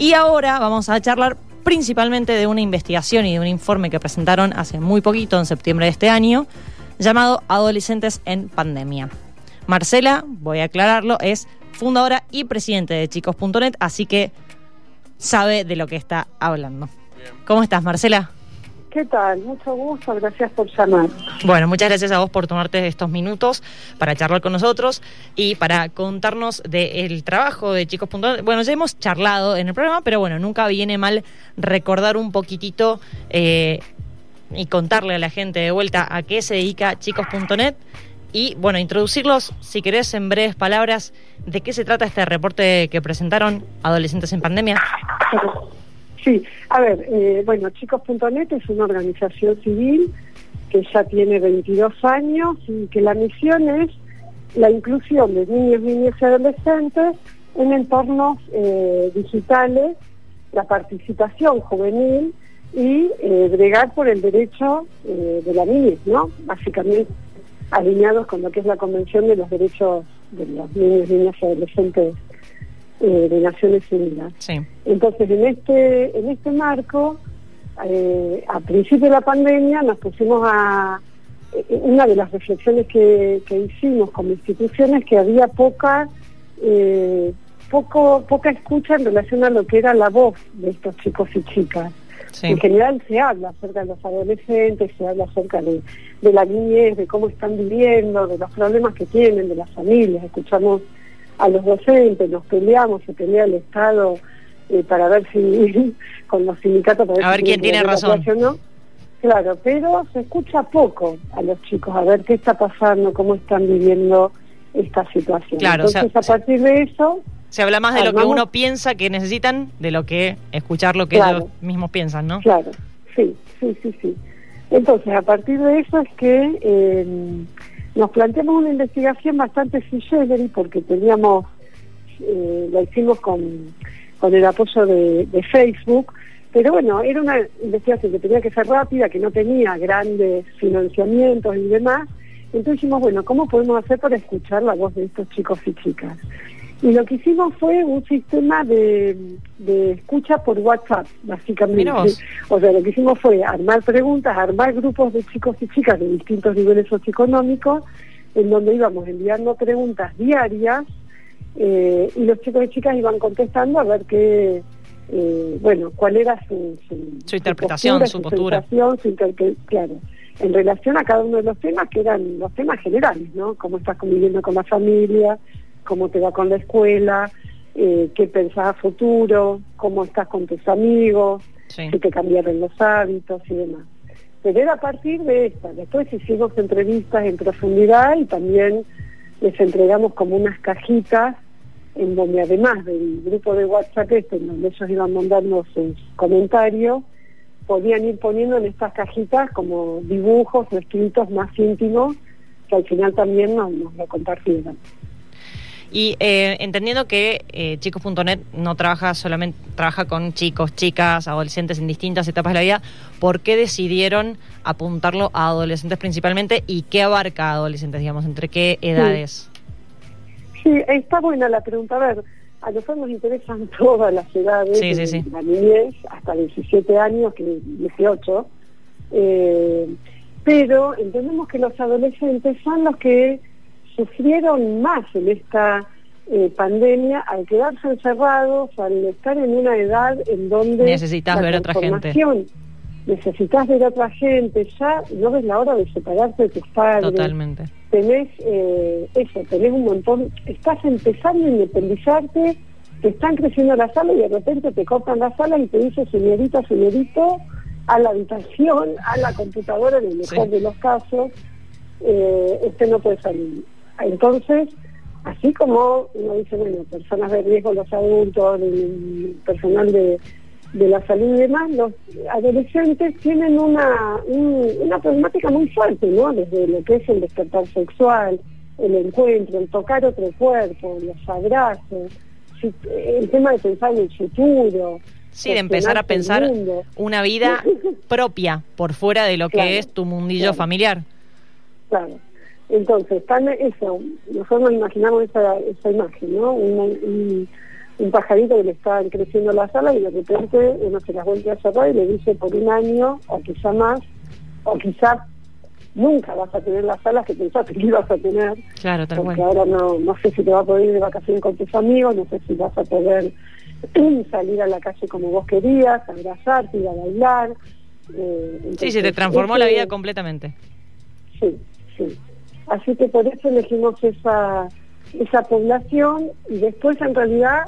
Y ahora vamos a charlar principalmente de una investigación y de un informe que presentaron hace muy poquito, en septiembre de este año, llamado Adolescentes en Pandemia. Marcela, voy a aclararlo, es fundadora y presidente de chicos.net, así que sabe de lo que está hablando. ¿Cómo estás, Marcela? ¿Qué tal? Mucho gusto, gracias por llamar. Bueno, muchas gracias a vos por tomarte estos minutos para charlar con nosotros y para contarnos del trabajo de chicos.net. Bueno, ya hemos charlado en el programa, pero bueno, nunca viene mal recordar un poquitito eh, y contarle a la gente de vuelta a qué se dedica chicos.net y bueno, introducirlos, si querés, en breves palabras, de qué se trata este reporte que presentaron Adolescentes en Pandemia. Sí, a ver, eh, bueno, chicos.net es una organización civil que ya tiene 22 años y que la misión es la inclusión de niños, niñas y adolescentes en entornos eh, digitales, la participación juvenil y eh, bregar por el derecho eh, de la niñez, ¿no? Básicamente alineados con lo que es la Convención de los Derechos de los Niños, Niñas y Adolescentes eh, de Naciones Unidas. Entonces, en este, en este marco, eh, a principio de la pandemia nos pusimos a... Eh, una de las reflexiones que, hicimos como instituciones que había poca... poco poca escucha en relación a lo que era la voz de estos chicos y chicas. En general se habla acerca de los adolescentes, se habla acerca de, de la niñez, de cómo están viviendo, de los problemas que tienen, de las familias. Escuchamos a los docentes, nos peleamos, se pelea el Estado eh, para ver si, con los sindicatos, para ver, a ver quién tiene razón. ¿no? Claro, pero se escucha poco a los chicos, a ver qué está pasando, cómo están viviendo esta situación. Claro, Entonces, a partir de eso... Se habla más de lo que uno piensa que necesitan, de lo que escuchar lo que ellos mismos piensan, ¿no? Claro, sí, sí, sí, sí. Entonces, a partir de eso es que... Eh, nos planteamos una investigación bastante sui porque teníamos, eh, la hicimos con, con el apoyo de, Facebook, pero bueno, era una investigación que tenía que ser rápida, que no tenía grandes financiamientos y demás. Entonces dijimos, bueno, ¿cómo podemos hacer para escuchar la voz de estos chicos y chicas? Y lo que hicimos fue un sistema de, escucha por WhatsApp, básicamente. O sea, lo que hicimos fue armar preguntas, armar grupos de chicos y chicas de distintos niveles socioeconómicos, en donde íbamos enviando preguntas diarias eh, y los chicos y chicas iban contestando a ver qué, eh, bueno, cuál era su, su, interpretación, su, postura. Su claro, en relación a cada uno de los temas que eran los temas generales, ¿no? Cómo estás conviviendo con la familia, cómo te va con la escuela, eh, qué pensás a futuro, cómo estás con tus amigos, si te cambiaron los hábitos y demás. Pero era a partir de esta. Después hicimos entrevistas en profundidad y también les entregamos como unas cajitas en donde además del grupo de WhatsApp este, en donde ellos iban mandando sus comentarios, podían ir poniendo en estas cajitas como dibujos o escritos más íntimos que al final también nos, nos lo compartieron. Y eh, entendiendo que eh, chicos.net no trabaja solamente, trabaja con chicos, chicas, adolescentes en distintas etapas de la vida, ¿por qué decidieron apuntarlo a adolescentes principalmente y qué abarca a adolescentes, digamos, entre qué edades? Sí. está buena la pregunta. A ver, a nosotros nos interesan todas las edades, sí, sí, la niñez, hasta 17 años, que 18, eh, pero entendemos que los adolescentes son los que sufrieron más en esta eh, pandemia al quedarse encerrados, al estar en una edad en donde... Necesitas ver a otra gente. Necesitas ver a otra gente, ya no ves la hora de separarte de tus padres. Totalmente. Tenés eh, eso, tenés un montón, estás empezando a independizarte, te están creciendo la sala y de repente te cortan la sala y te dice señorita, señorito, a la habitación, a la computadora en el mejor de los casos, eh, usted no puede salir. Entonces, así como uno dice, bueno, personas de riesgo, los adultos, el personal de, la salud y demás, los adolescentes tienen una, una problemática muy fuerte, ¿no? Desde lo que es el despertar sexual, el encuentro, el tocar otro cuerpo, los abrazos, el tema de pensar en el futuro. Sí, de empezar a pensar una vida propia por fuera de lo que es tu mundillo familiar. Claro. Entonces, eso, nosotros nos imaginamos esa, esa imagen, ¿no? Un, un pajarito que le estaban creciendo las alas y de repente uno se las vuelve a cerrar y le dice por un año o quizá más, o quizás nunca vas a tener las alas que pensaste que ibas a tener. Claro, tal Porque ahora no, no sé si te va a poder ir de vacaciones con tus amigos, no sé si vas a poder salir a la calle como vos querías, abrazarte, ir a bailar. Eh, sí, se te transformó la vida completamente. Sí, sí. Así que por eso elegimos esa, esa población y después en realidad,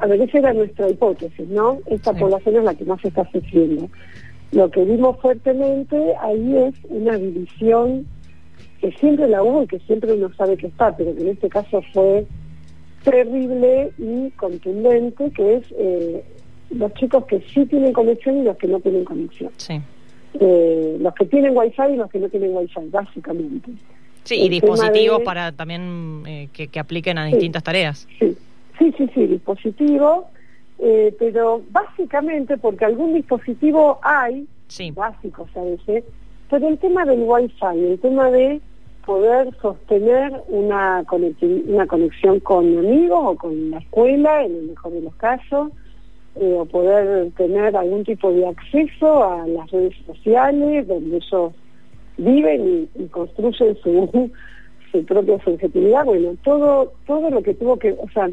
a ver, esa era nuestra hipótesis, ¿no? Esta población es la que más está sufriendo. Lo que vimos fuertemente ahí es una división que siempre la hubo y que siempre uno sabe que está, pero que en este caso fue terrible y contundente, que es eh, los chicos que sí tienen conexión y los que no tienen conexión. Sí. Eh, los que tienen wifi y los que no tienen wifi, básicamente. Sí, y dispositivos para también eh, que, apliquen a distintas tareas. Sí, sí, sí, sí dispositivos, eh, pero básicamente porque algún dispositivo hay, sí. básicos a veces, pero el tema del wifi, el tema de poder sostener una, una conexión con amigos o con la escuela, en el mejor de los casos, eh, o poder tener algún tipo de acceso a las redes sociales donde ellos viven y, construyen su, su propia subjetividad. Bueno, todo, todo lo que tuvo que, o sea,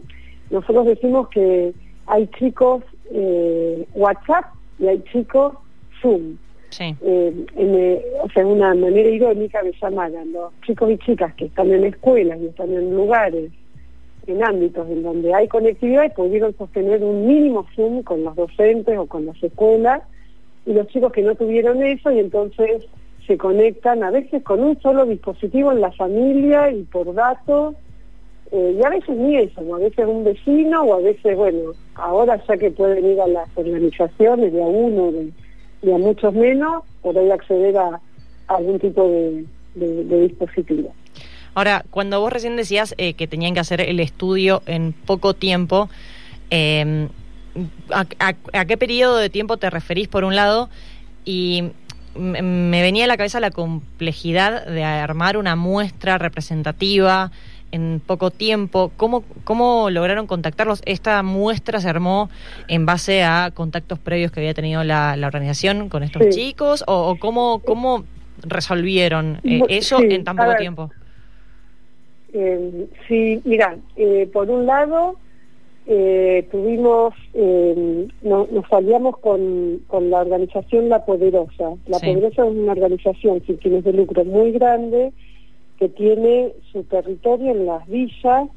nosotros decimos que hay chicos eh, WhatsApp y hay chicos Zoom. Sí. Eh, eh, o sea, una manera irónica me llamaran los chicos y chicas que están en escuelas y están en lugares en ámbitos en donde hay conectividad y pudieron sostener un mínimo Zoom con los docentes o con las escuelas, y los chicos que no tuvieron eso y entonces se conectan a veces con un solo dispositivo en la familia y por datos, eh, y a veces ni eso, a veces un vecino o a veces, bueno, ahora ya que pueden ir a las organizaciones de a uno de, a muchos menos, poder acceder a, algún tipo de dispositivo. Ahora, cuando vos recién decías eh, que tenían que hacer el estudio en poco tiempo, em, a, qué periodo de tiempo te referís por un lado? Y me venía a la cabeza la complejidad de armar una muestra representativa en poco tiempo. ¿Cómo, cómo lograron contactarlos? ¿Esta muestra se armó en base a contactos previos que había tenido la, organización con estos chicos? ¿O, cómo, cómo resolvieron eh, eso en tan poco tiempo? Eh, sí, mira, eh, por un lado eh, tuvimos, eh, nos salíamos con, con, la organización La Poderosa. La Poderosa es una organización sin fines de lucro muy grande que tiene su territorio en las villas,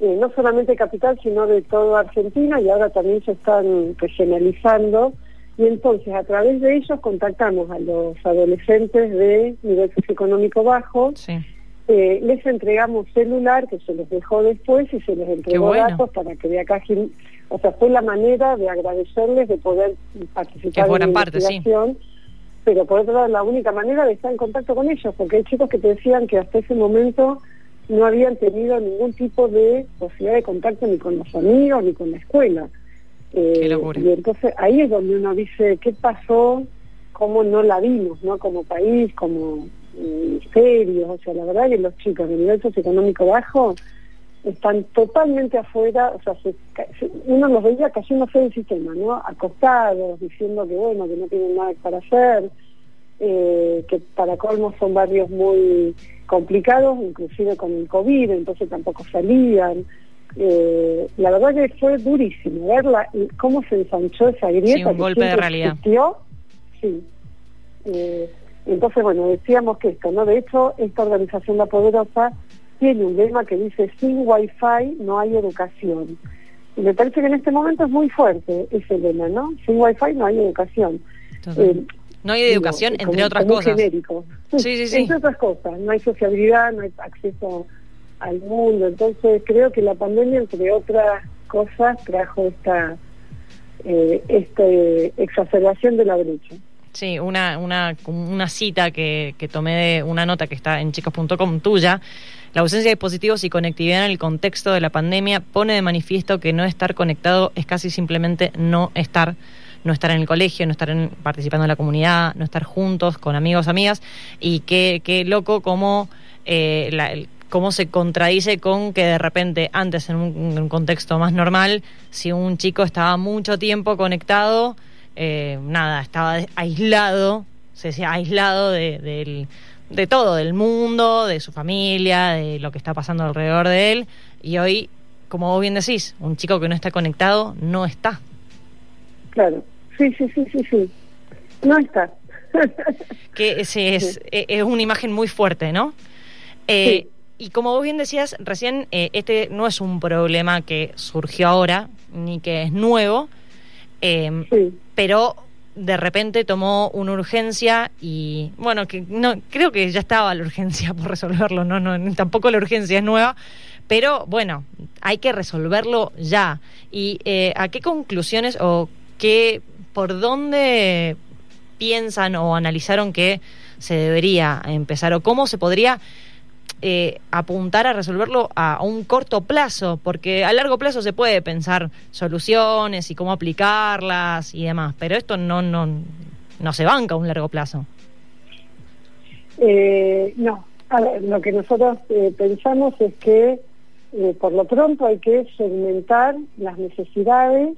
no solamente capital, sino de toda Argentina y ahora también se están regionalizando. Y entonces a través de ellos contactamos a los adolescentes de nivel socioeconómico bajo. Sí eh, les entregamos celular que se les dejó después y se les entregó datos para que de acá o sea fue la manera de agradecerles de poder participar en la investigación pero por otro lado la única manera de estar en contacto con ellos porque hay chicos que te decían que hasta ese momento no habían tenido ningún tipo de posibilidad de contacto ni con los amigos ni con la escuela. Eh, y entonces ahí es donde uno dice qué pasó cómo no la vimos no como país como ministerios, o sea, la verdad que los chicos de nivel socioeconómico bajo están totalmente afuera, o sea, uno los veía cayendo fuera del sistema, ¿no? Acostados, diciendo que bueno, que no tienen nada para hacer, eh, que para colmo son barrios muy complicados, inclusive con el COVID, entonces tampoco salían. Eh, la verdad que fue durísimo ver cómo se ensanchó esa grieta. Sí, un golpe de realidad. Sí. Eh, entonces, bueno, decíamos que esto, ¿no? De hecho, esta organización La Poderosa tiene un lema que dice, sin wifi no hay educación. Y me parece que en este momento es muy fuerte ese lema, ¿no? Sin wifi no hay educación. Eh, no hay educación, entre otras cosas. genérico. Sí, sí, sí. Entre otras cosas. No hay sociabilidad, no hay acceso al mundo. Entonces, creo que la pandemia, entre otras cosas, trajo esta, eh, este exacerbación de la brecha. Sí, una, una, una cita que, que tomé de una nota que está en chicos.com tuya. La ausencia de dispositivos y conectividad en el contexto de la pandemia pone de manifiesto que no estar conectado es casi simplemente no estar no estar en el colegio, no estar participando en la comunidad, no estar juntos con amigos, amigas, y qué, qué loco como eh, cómo se contradice con que de repente, antes en un, contexto más normal, si un chico estaba mucho tiempo conectado, eh, nada, estaba aislado, se decía aislado de, de todo, del mundo, de su familia, de lo que está pasando alrededor de él, y hoy, como vos bien decís, un chico que no está conectado no está. Claro, sí, sí, sí, sí, sí, no está. que es, e, es, una imagen muy fuerte, ¿no? Eh, y como vos bien decías, recién eh, este no es un problema que surgió ahora, ni que es nuevo, em, pero de repente tomó una urgencia y bueno, que no creo que ya estaba la urgencia por resolverlo, no, no, tampoco la urgencia es nueva, pero bueno, hay que resolverlo ya. ¿Y eh, a qué conclusiones o qué, por dónde piensan o analizaron que se debería empezar o cómo se podría eh, apuntar a resolverlo a, un corto plazo, porque a largo plazo se puede pensar soluciones y cómo aplicarlas y demás, pero esto no, no, no se banca a un largo plazo. Eh, no, a ver, lo que nosotros eh, pensamos es que por lo pronto hay que segmentar las necesidades,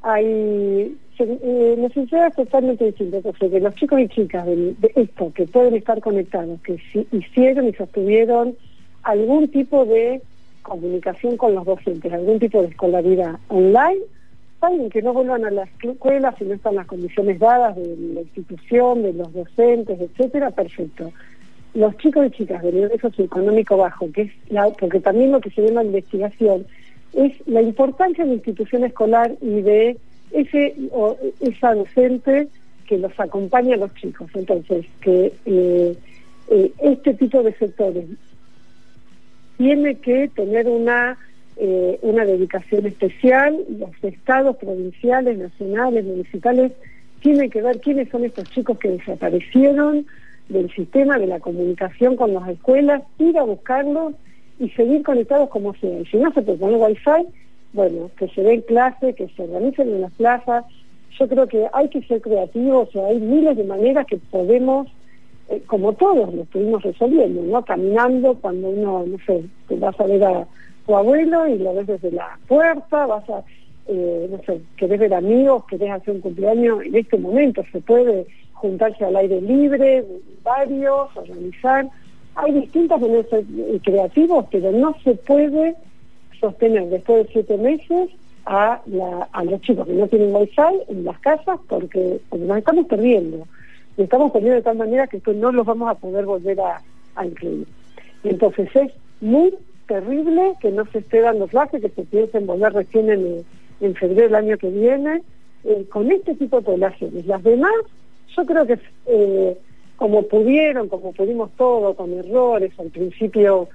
hay eh, necesidades totalmente distintas. O sea, que los chicos y chicas de, esto, que pueden estar conectados, que si hicieron y sostuvieron algún tipo de comunicación con los docentes, algún tipo de escolaridad online, saben que no vuelvan a la escuela si no están las condiciones dadas de la institución, de los docentes, etcétera, perfecto. Los chicos y chicas de nivel socioeconómico bajo, que es la, porque también lo que se ve en la investigación, es la importancia de la institución escolar y de ese o esa docente que los acompaña a los chicos. Entonces, que eh, eh, este tipo de sectores tiene que tener una eh, una dedicación especial, los estados provinciales, nacionales, municipales, tienen que ver quiénes son estos chicos que desaparecieron del sistema de la comunicación con las escuelas, ir a buscarlos y seguir conectados como sea. Si no se puede poner wifi, bueno, que se den clase, que se organicen en las plazas. Yo creo que hay que ser creativos, o hay miles de maneras que podemos, eh, como todos lo estuvimos resolviendo, ¿no? Caminando cuando uno, no sé, te vas a ver a tu abuelo y lo ves desde la puerta, vas a, eh, no sé, querés ver amigos, querés hacer un cumpleaños, en este momento se puede juntarse al aire libre, varios, organizar. Hay distintas maneras creativos, pero no se puede sostener después de siete meses a, a los chicos que no tienen wifi en las casas porque, nos estamos perdiendo. Nos estamos perdiendo de tal manera que no los vamos a poder volver a, incluir. entonces es muy terrible que no se esté dando clase, que se piensen volver recién en, en febrero del año que viene, eh, con este tipo de poblaciones. Las demás, yo creo que eh, como pudieron, como pudimos todo, con errores, al principio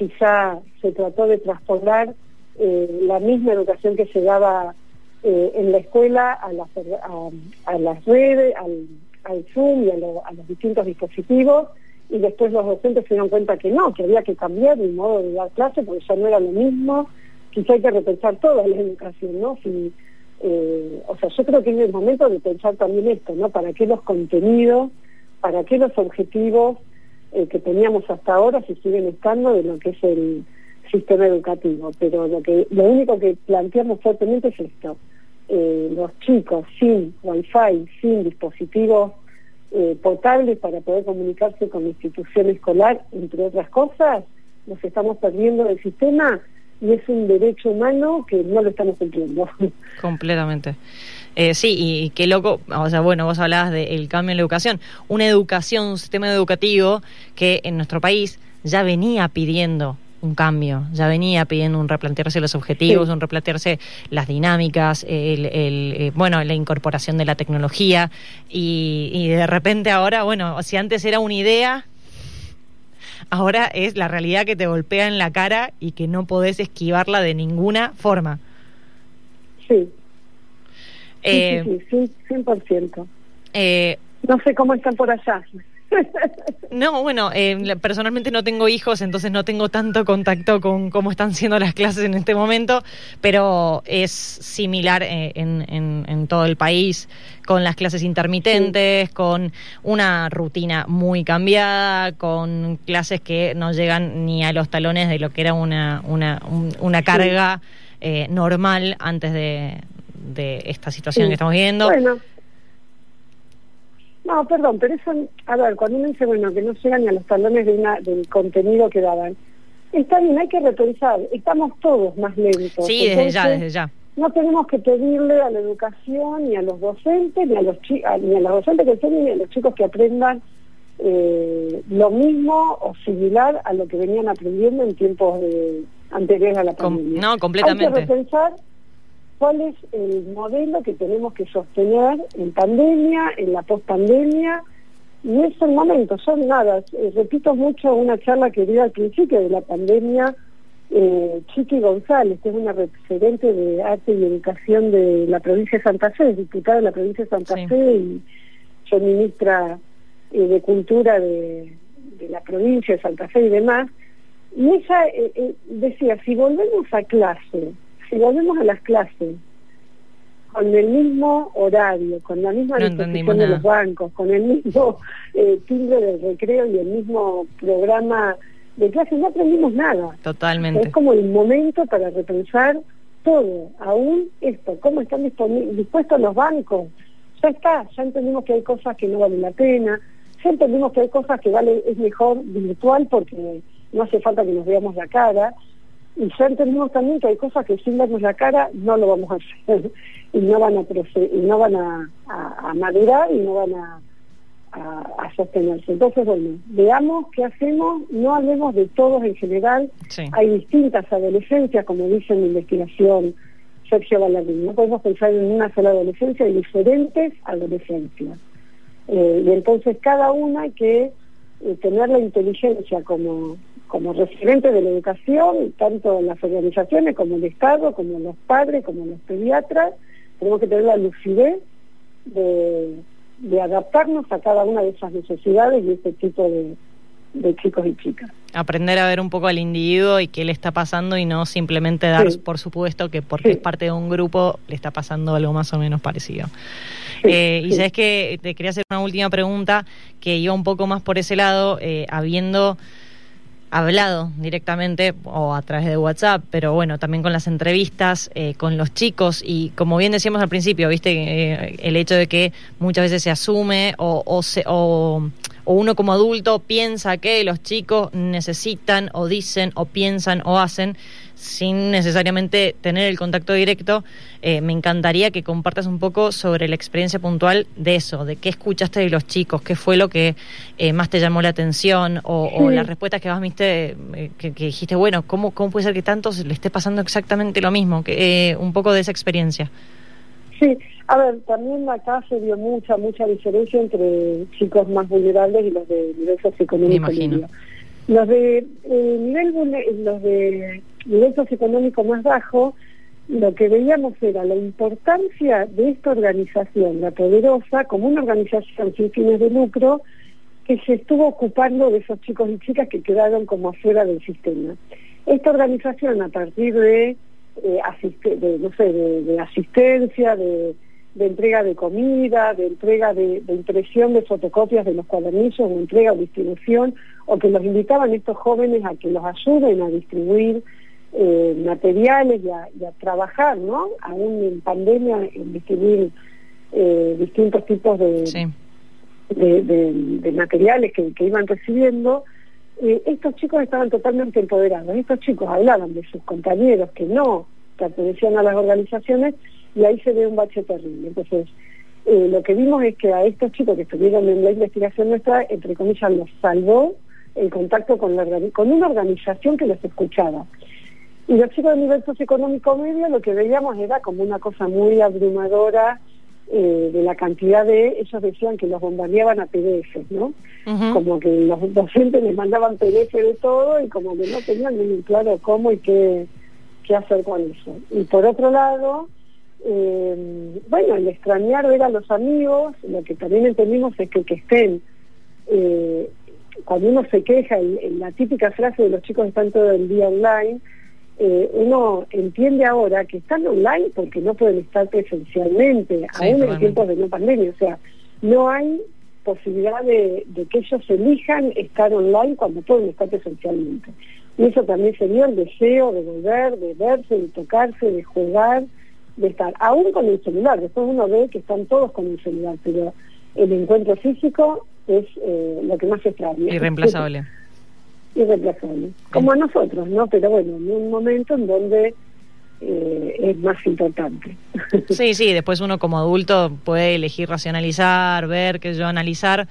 quizá se trató de traspolar eh, la misma educación que se daba eh, en la escuela a las, redes, al, Zoom y a, los distintos dispositivos, y después los docentes se dieron cuenta que no, que había que cambiar el modo de dar clase porque ya no era lo mismo, quizá hay que repensar toda la educación, ¿no? Eh, o sea, yo creo que es el momento de pensar también esto, ¿no? ¿Para qué los contenidos, para qué los objetivos eh, que teníamos hasta ahora si siguen estando de lo que es el sistema educativo. Pero lo que lo único que planteamos fuertemente es esto. Eh, los chicos sin wifi, sin dispositivos eh, potables para poder comunicarse con la institución escolar, entre otras cosas, nos estamos perdiendo del sistema y es un derecho humano que no lo estamos cumpliendo. Completamente. Eh, sí, y qué loco, o sea, bueno, vos hablabas del cambio en la educación. Una educación, un sistema educativo que en nuestro país ya venía pidiendo un cambio, ya venía pidiendo un replantearse los objetivos, un replantearse las dinámicas, el, eh, bueno, la incorporación de la tecnología y, y de repente ahora, bueno, si antes era una idea, ahora es la realidad que te golpea en la cara y que no podés esquivarla de ninguna forma. Sí, sí, sí, sí, 100%. Eh, no sé cómo están por allá. No, bueno, eh, personalmente no tengo hijos, entonces no tengo tanto contacto con cómo están siendo las clases en este momento, pero es similar eh, en, en, todo el país, con las clases intermitentes, con una rutina muy cambiada, con clases que no llegan ni a los talones de lo que era una, una, una carga eh, normal antes de, de esta situación que estamos viviendo. Bueno no, perdón, pero eso, a ver, cuando uno dice, bueno, que no llegan ni a los talones de una, del contenido que daban, está bien, hay que repensar, estamos todos más lentos. Sí, desde ya, desde ya. No tenemos que pedirle a la educación, ni a los docentes, ni a los, ni a los docentes que enseñen, ni a los chicos que aprendan eh, lo mismo o similar a lo que venían aprendiendo en tiempos de, anteriores a la pandemia. no, completamente. Hay que repensar cuál es el modelo que tenemos que sostener en pandemia, en la postpandemia, no es el momento, son nada. Repito mucho una charla que di al principio de la pandemia, eh, Chiqui González, que es una referente de arte y educación de la provincia de Santa Fe, diputada de la provincia de Santa Fe y soy ministra eh, de Cultura de, la provincia de Santa Fe y demás. Y ella eh, decía, si volvemos a clase, si volvemos a las clases con el mismo horario, con la misma disposición de los bancos, con el mismo eh, timbre del recreo y el mismo programa de clase, no aprendimos nada. Totalmente. Es como el momento para repensar todo, aún esto, cómo están dispuestos los bancos. Ya está, ya entendimos que hay cosas que no valen la pena, ya entendimos que hay cosas que vale es mejor virtual porque no hace falta que nos veamos la cara, y ya entendimos también que hay cosas que sin darnos la cara no lo vamos a hacer. Y no van a y no van a, madurar y no van a, a, sostenerse. Entonces, bueno, veamos qué hacemos, no hablemos de todos en general, hay distintas adolescencias, como dice en la investigación Sergio Ballardín, no podemos pensar en una sola adolescencia, hay diferentes adolescencias. Eh, y entonces cada una hay que eh, tener la inteligencia como como referente de la educación, tanto las organizaciones como el Estado, como los padres, como los pediatras, tenemos que tener la lucidez de, adaptarnos a cada una de esas necesidades y este tipo de, chicos y chicas. Aprender a ver un poco al individuo y qué le está pasando y no simplemente dar por supuesto que porque es parte de un grupo le está pasando algo más o menos parecido. Eh, y sabes que te quería hacer una última pregunta que iba un poco más por ese lado, eh, habiendo hablado directamente o a través de WhatsApp, pero bueno, también con las entrevistas, eh, con los chicos y como bien decíamos al principio, viste, eh, el hecho de que muchas veces se asume o, o, se, o, o uno como adulto piensa que los chicos necesitan o dicen o piensan o hacen sin necesariamente tener el contacto directo, eh, me encantaría que compartas un poco sobre la experiencia puntual de eso, de qué escuchaste de los chicos, qué fue lo que eh, más te llamó la atención o, las respuestas que más viste, eh, que, dijiste, bueno, ¿cómo, ¿cómo puede ser que tantos le esté pasando exactamente lo mismo? Que, un poco de esa experiencia. Sí, a ver, también acá se dio mucha, mucha diferencia entre chicos más vulnerables y los de nivel socioeconómico. Me imagino. Los de nivel los de nivel socioeconómico más bajo, lo que veíamos era la importancia de esta organización, la poderosa, como una organización sin fines de lucro, que se estuvo ocupando de esos chicos y chicas que quedaron como afuera del sistema. Esta organización, a partir de, eh, no sé, de, asistencia, de, entrega de comida, de entrega de, impresión de fotocopias de los cuadernillos, de entrega o distribución, o que los invitaban estos jóvenes a que los ayuden a distribuir eh, materiales y a, trabajar, ¿no? Aún en pandemia, en distribuir eh, distintos tipos de, de, materiales que, iban recibiendo, eh, estos chicos estaban totalmente empoderados. Estos chicos hablaban de sus compañeros que no pertenecían a las organizaciones y ahí se ve un bache terrible. Entonces, lo que vimos es que a estos chicos que estuvieron en la investigación nuestra, entre comillas, los salvó el contacto con, la, con una organización que los escuchaba. Y los chicos de nivel socioeconómico medio lo que veíamos era como una cosa muy abrumadora eh, de la cantidad de, ellos decían que los bombardeaban a PDF, ¿no? Como que los docentes les mandaban PDF de todo y como que no tenían muy claro cómo y qué, qué hacer con eso. Y por otro lado, eh, bueno, el extrañar ver a los amigos, lo que también entendimos es que que estén eh, cuando uno se queja, en, la típica frase de los chicos están todo el día online, eh, uno entiende ahora que están online porque no pueden estar presencialmente, aún en tiempos de no pandemia. O sea, no hay posibilidad de, que ellos elijan estar online cuando pueden estar presencialmente. Y eso también sería el deseo de volver, de verse, de tocarse, de jugar, de estar, aún con el celular. Después uno ve que están todos con el celular, pero el encuentro físico es eh, lo que más extraña. Irreemplazable. Irreemplazable. Como a nosotros, ¿no? Pero bueno, en un momento en donde eh, es más importante. Sí, sí, después uno como adulto puede elegir racionalizar, ver, que yo analizar,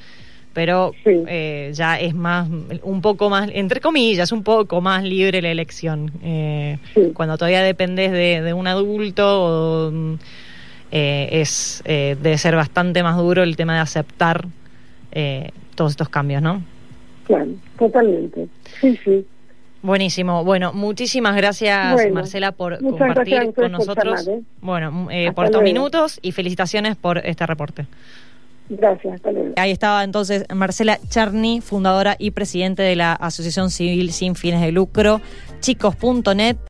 pero eh, ya es más, un poco más, entre comillas, un poco más libre la elección. Eh, cuando todavía dependes de, un adulto, es debe ser bastante más duro el tema de aceptar todos estos cambios, ¿no? Claro, totalmente. Sí, sí. Buenísimo. Bueno, muchísimas gracias Marcela por compartir con nosotros. ¿eh? Bueno, eh, por estos minutos y felicitaciones por este reporte. Gracias, hasta luego. Ahí estaba entonces Marcela Charny, fundadora y presidente de la Asociación Civil Sin Fines de Lucro, chicos.net.